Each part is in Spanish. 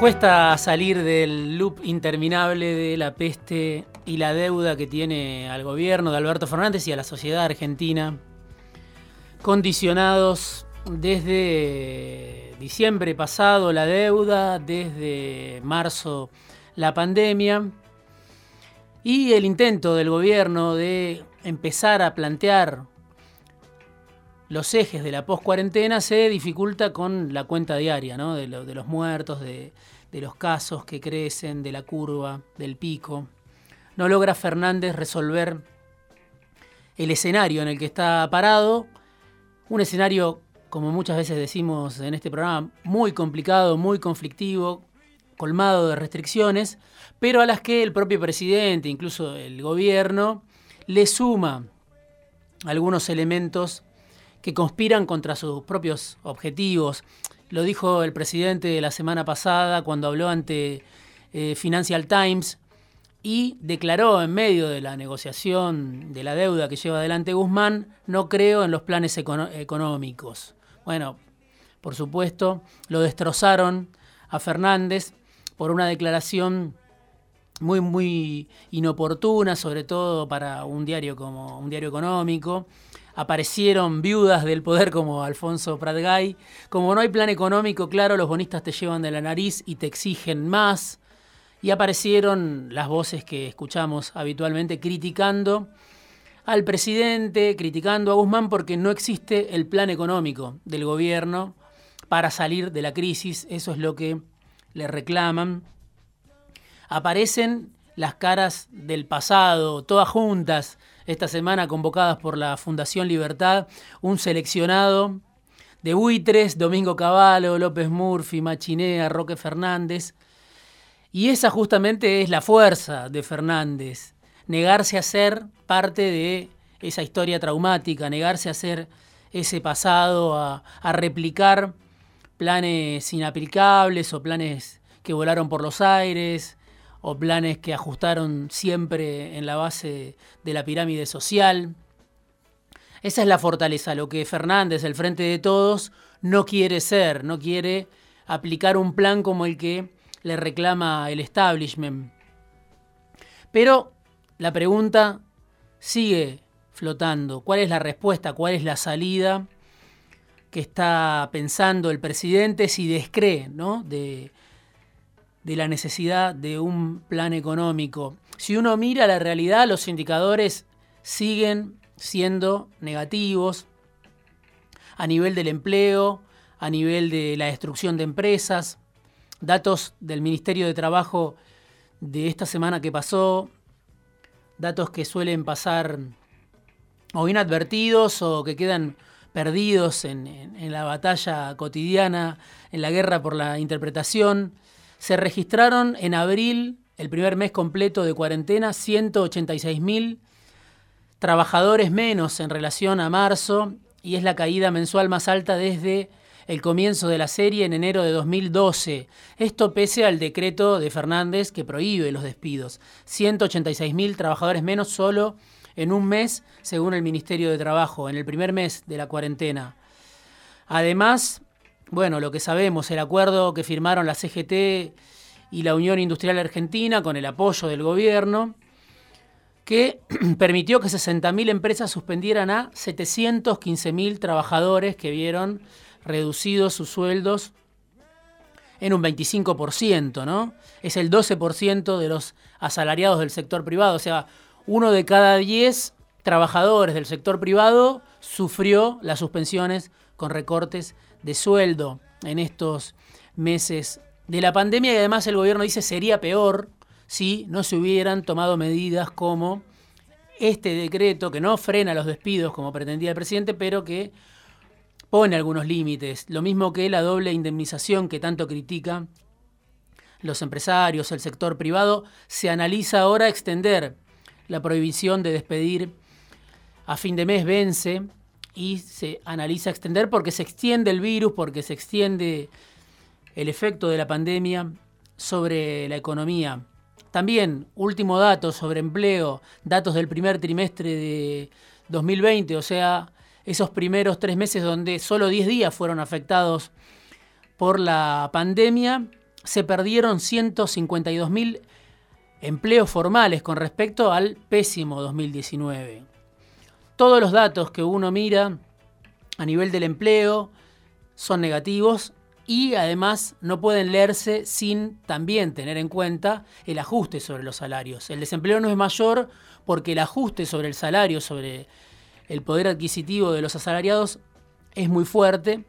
Cuesta salir del loop interminable de la peste y la deuda que tiene al gobierno de Alberto Fernández y a la sociedad argentina, condicionados desde diciembre pasado la deuda, desde marzo la pandemia y el intento del gobierno de empezar a plantear los ejes de la post-cuarentena se dificulta con la cuenta diaria ¿no? de, los muertos, de los casos que crecen, de la curva, del pico. No logra Fernández resolver el escenario en el que está parado, un escenario, como muchas veces decimos en este programa, muy complicado, muy conflictivo, colmado de restricciones, pero a las que el propio presidente, incluso el gobierno, le suma algunos elementos que conspiran contra sus propios objetivos. Lo dijo el presidente la semana pasada cuando habló ante eh, Financial Times y declaró en medio de la negociación de la deuda que lleva adelante Guzmán, no creo en los planes económicos. Bueno, por supuesto, lo destrozaron a Fernández por una declaración muy, muy inoportuna, sobre todo para un diario como un diario económico aparecieron viudas del poder como Alfonso Pratgay. Como no hay plan económico, claro, los bonistas te llevan de la nariz y te exigen más. Y aparecieron las voces que escuchamos habitualmente criticando al presidente, criticando a Guzmán porque no existe el plan económico del gobierno para salir de la crisis. Eso es lo que le reclaman. Aparecen las caras del pasado, todas juntas, esta semana convocadas por la Fundación Libertad, un seleccionado de buitres, Domingo Cavallo, López Murphy, Machinea, Roque Fernández. Y esa justamente es la fuerza de Fernández, negarse a ser parte de esa historia traumática, negarse a ser ese pasado, a, a replicar planes inaplicables o planes que volaron por los aires, o planes que ajustaron siempre en la base de la pirámide social. Esa es la fortaleza, lo que Fernández, el frente de todos, no quiere ser, no quiere aplicar un plan como el que le reclama el establishment. Pero la pregunta sigue flotando. ¿Cuál es la respuesta? ¿Cuál es la salida que está pensando el presidente si descree ¿no? de, de la necesidad de un plan económico. Si uno mira la realidad, los indicadores siguen siendo negativos a nivel del empleo, a nivel de la destrucción de empresas. Datos del Ministerio de Trabajo de esta semana que pasó, datos que suelen pasar o inadvertidos o que quedan perdidos en, en la batalla cotidiana, en la guerra por la interpretación se registraron en abril, el primer mes completo de cuarentena, 186 mil trabajadores menos en relación a marzo y es la caída mensual más alta desde el comienzo de la serie en enero de 2012. Esto pese al decreto de Fernández que prohíbe los despidos. 186 mil trabajadores menos solo en un mes, según el Ministerio de Trabajo, en el primer mes de la cuarentena. Además, bueno, lo que sabemos, el acuerdo que firmaron la CGT y la Unión Industrial Argentina con el apoyo del gobierno, que permitió que 60.000 empresas suspendieran a 715.000 trabajadores que vieron reducidos sus sueldos en un 25%, ¿no? Es el 12% de los asalariados del sector privado, o sea, uno de cada 10 trabajadores del sector privado sufrió las suspensiones con recortes de sueldo en estos meses de la pandemia y además el gobierno dice sería peor si no se hubieran tomado medidas como este decreto que no frena los despidos como pretendía el presidente, pero que pone algunos límites, lo mismo que la doble indemnización que tanto critica los empresarios, el sector privado, se analiza ahora extender la prohibición de despedir a fin de mes vence y se analiza extender porque se extiende el virus, porque se extiende el efecto de la pandemia sobre la economía. También, último dato sobre empleo, datos del primer trimestre de 2020, o sea, esos primeros tres meses donde solo 10 días fueron afectados por la pandemia, se perdieron 152.000 empleos formales con respecto al pésimo 2019. Todos los datos que uno mira a nivel del empleo son negativos y además no pueden leerse sin también tener en cuenta el ajuste sobre los salarios. El desempleo no es mayor porque el ajuste sobre el salario, sobre el poder adquisitivo de los asalariados es muy fuerte.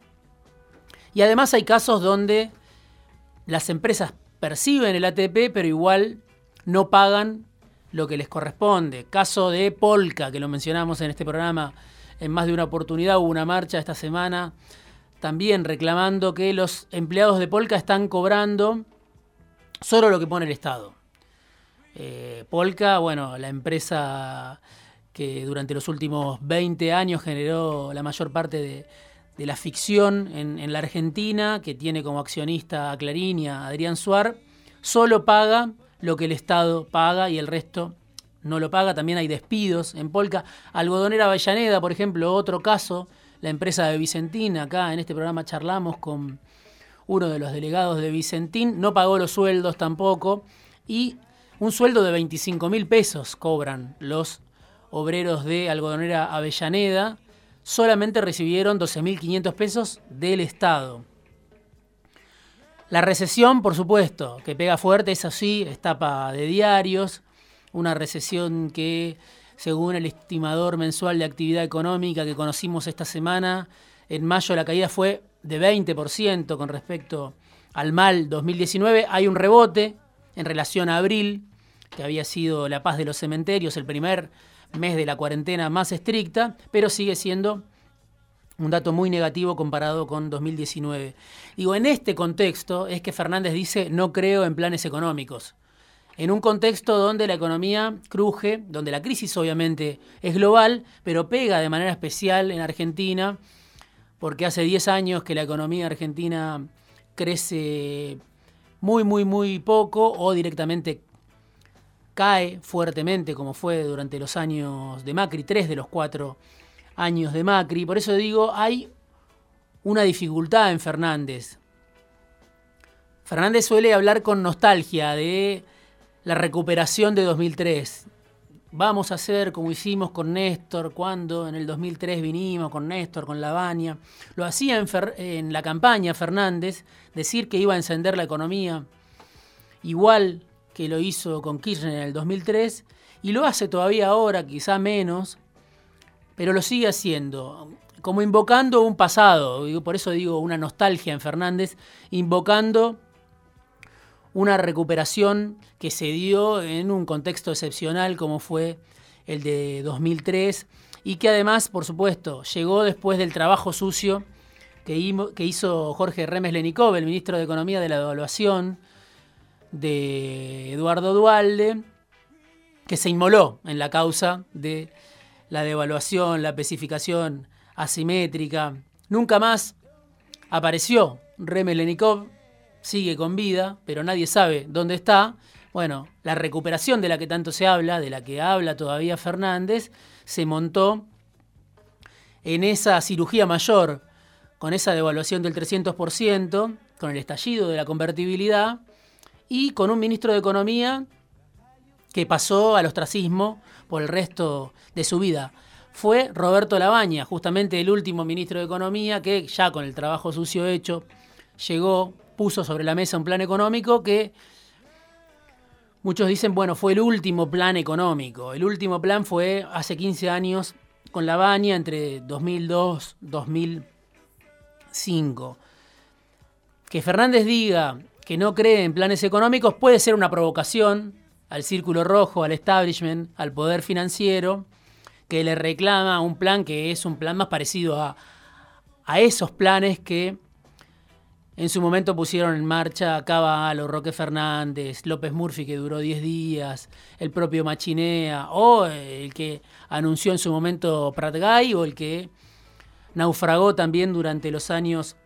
Y además hay casos donde las empresas perciben el ATP, pero igual no pagan lo que les corresponde. Caso de Polka, que lo mencionamos en este programa en más de una oportunidad, hubo una marcha esta semana también reclamando que los empleados de Polka están cobrando solo lo que pone el Estado. Eh, Polka, bueno, la empresa que durante los últimos 20 años generó la mayor parte de, la ficción en, la Argentina, que tiene como accionista a Clarín y a Adrián Suar, solo paga lo que el Estado paga y el resto no lo paga. También hay despidos en Polka. Algodonera Avellaneda, por ejemplo, otro caso la empresa de Vicentín. Acá en este programa charlamos con uno de los delegados de Vicentín. No pagó los sueldos tampoco. Y un sueldo de 25 mil pesos cobran los obreros de Algodonera Avellaneda. Solamente recibieron 12.500 pesos del Estado. La recesión, por supuesto, que pega fuerte, es así, es tapa de diarios, una recesión que según el estimador mensual de actividad económica que conocimos esta semana, en mayo la caída fue de 20% con respecto al mal 2019. Hay un rebote en relación a abril, que había sido la paz de los cementerios, el primer mes de la cuarentena más estricta, pero sigue siendo un dato muy negativo comparado con 2019. Digo, en este contexto es que Fernández dice no creo en planes económicos en un contexto donde la economía cruje, donde la crisis obviamente es global, pero pega de manera especial en Argentina, porque hace 10 años que la economía argentina crece muy, muy, muy poco o directamente cae fuertemente, como fue durante los años de Macri, tres de los cuatro años de Macri. Por eso digo, hay una dificultad en Fernández. Fernández suele hablar con nostalgia de la recuperación de 2003. Vamos a hacer como hicimos con Néstor, cuando en el 2003 vinimos con Néstor, con Lavania. Lo hacía en, en la campaña Fernández, decir que iba a encender la economía, igual que lo hizo con Kirchner en el 2003, y lo hace todavía ahora, quizá menos, pero lo sigue haciendo, como invocando un pasado, por eso digo una nostalgia en Fernández, invocando una recuperación que se dio en un contexto excepcional como fue el de 2003 y que además, por supuesto, llegó después del trabajo sucio que, hizo Jorge Remes Lenikov, el ministro de Economía de la Devaluación de Eduardo Dualde, que se inmoló en la causa de la devaluación, la especificación asimétrica. Nunca más apareció Remes Lenikov sigue con vida, pero nadie sabe dónde está. Bueno, la recuperación de la que tanto se habla, de la que habla todavía Fernández, se montó en esa cirugía mayor, con esa devaluación del 300%, con el estallido de la convertibilidad y con un ministro de Economía que pasó al ostracismo por el resto de su vida. Fue Roberto Labaña, justamente el último ministro de Economía que ya con el trabajo sucio hecho llegó puso sobre la mesa un plan económico que muchos dicen, bueno, fue el último plan económico. El último plan fue hace 15 años con la baña entre 2002 2005. Que Fernández diga que no cree en planes económicos puede ser una provocación al círculo rojo, al establishment, al poder financiero, que le reclama un plan que es un plan más parecido a, a esos planes que En su momento pusieron en marcha Caballo, Roque Fernández, López Murphy, que duró 10 días, el propio Machinea, o el que anunció en su momento Pratgay, o el que naufragó también durante los años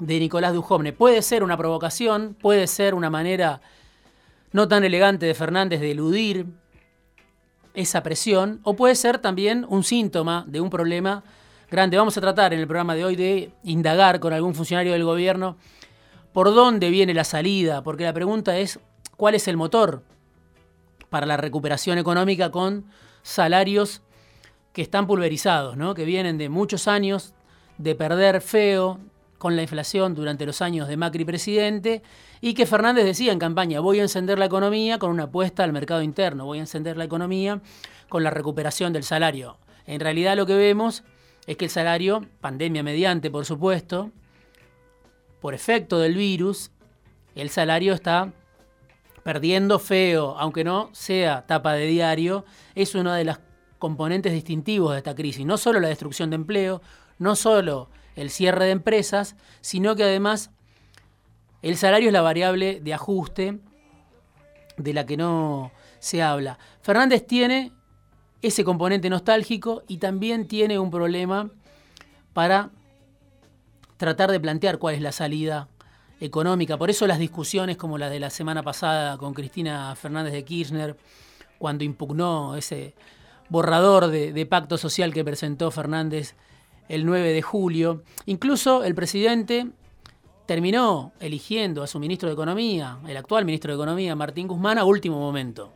de Nicolás Dujovne. Puede ser una provocación, puede ser una manera no tan elegante de Fernández de eludir esa presión, o puede ser también un síntoma de un problema grande. Vamos a tratar en el programa de hoy de indagar con algún funcionario del gobierno por dónde viene la salida, porque la pregunta es cuál es el motor para la recuperación económica con salarios que están pulverizados, ¿no? que vienen de muchos años de perder feo con la inflación durante los años de Macri presidente y que Fernández decía en campaña, voy a encender la economía con una apuesta al mercado interno, voy a encender la economía con la recuperación del salario. En realidad lo que vemos es que el salario, pandemia mediante por supuesto, por efecto del virus, el salario está perdiendo feo, aunque no sea tapa de diario, es una de las componentes distintivos de esta crisis. No solo la destrucción de empleo, no solo el cierre de empresas, sino que además el salario es la variable de ajuste de la que no se habla. Fernández tiene ese componente nostálgico y también tiene un problema para tratar de plantear cuál es la salida económica. Por eso las discusiones como las de la semana pasada con Cristina Fernández de Kirchner, cuando impugnó ese borrador de, de pacto social que presentó Fernández el 9 de julio. Incluso el presidente terminó eligiendo a su ministro de Economía, el actual ministro de Economía, Martín Guzmán, a último momento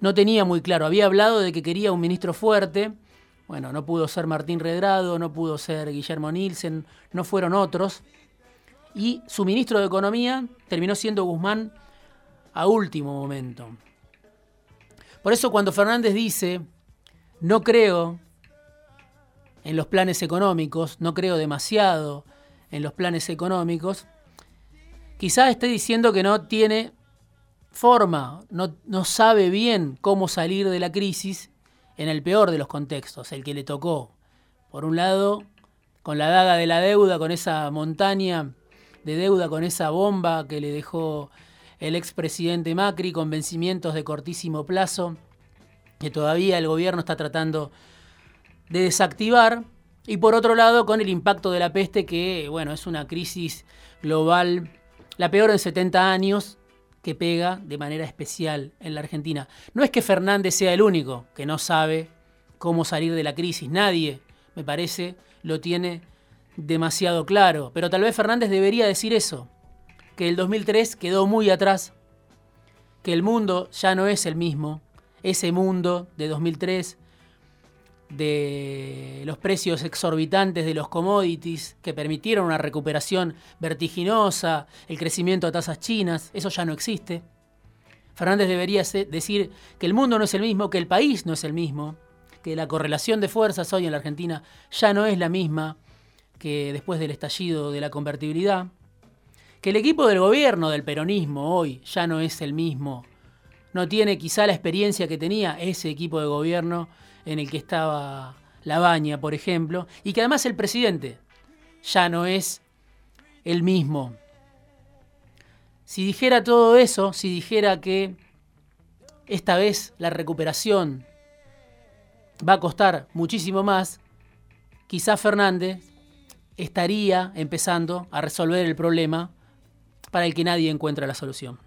no tenía muy claro. Había hablado de que quería un ministro fuerte. Bueno, no pudo ser Martín Redrado, no pudo ser Guillermo Nielsen, no fueron otros. Y su ministro de Economía terminó siendo Guzmán a último momento. Por eso cuando Fernández dice, no creo en los planes económicos, no creo demasiado en los planes económicos, quizás esté diciendo que no tiene forma, no, no sabe bien cómo salir de la crisis en el peor de los contextos, el que le tocó. Por un lado, con la daga de la deuda, con esa montaña de deuda, con esa bomba que le dejó el expresidente Macri, con vencimientos de cortísimo plazo, que todavía el gobierno está tratando de desactivar. Y por otro lado, con el impacto de la peste, que bueno, es una crisis global, la peor en 70 años, que pega de manera especial en la Argentina. No es que Fernández sea el único que no sabe cómo salir de la crisis. Nadie, me parece, lo tiene demasiado claro. Pero tal vez Fernández debería decir eso, que el 2003 quedó muy atrás, que el mundo ya no es el mismo. Ese mundo de 2003 de los precios exorbitantes de los commodities que permitieron una recuperación vertiginosa, el crecimiento a tasas chinas, eso ya no existe. Fernández debería decir que el mundo no es el mismo, que el país no es el mismo, que la correlación de fuerzas hoy en la Argentina ya no es la misma que después del estallido de la convertibilidad, que el equipo del gobierno del peronismo hoy ya no es el mismo, no tiene quizá la experiencia que tenía ese equipo de gobierno en el que estaba La Baña, por ejemplo, y que además el presidente ya no es el mismo. Si dijera todo eso, si dijera que esta vez la recuperación va a costar muchísimo más, quizás Fernández estaría empezando a resolver el problema para el que nadie encuentra la solución.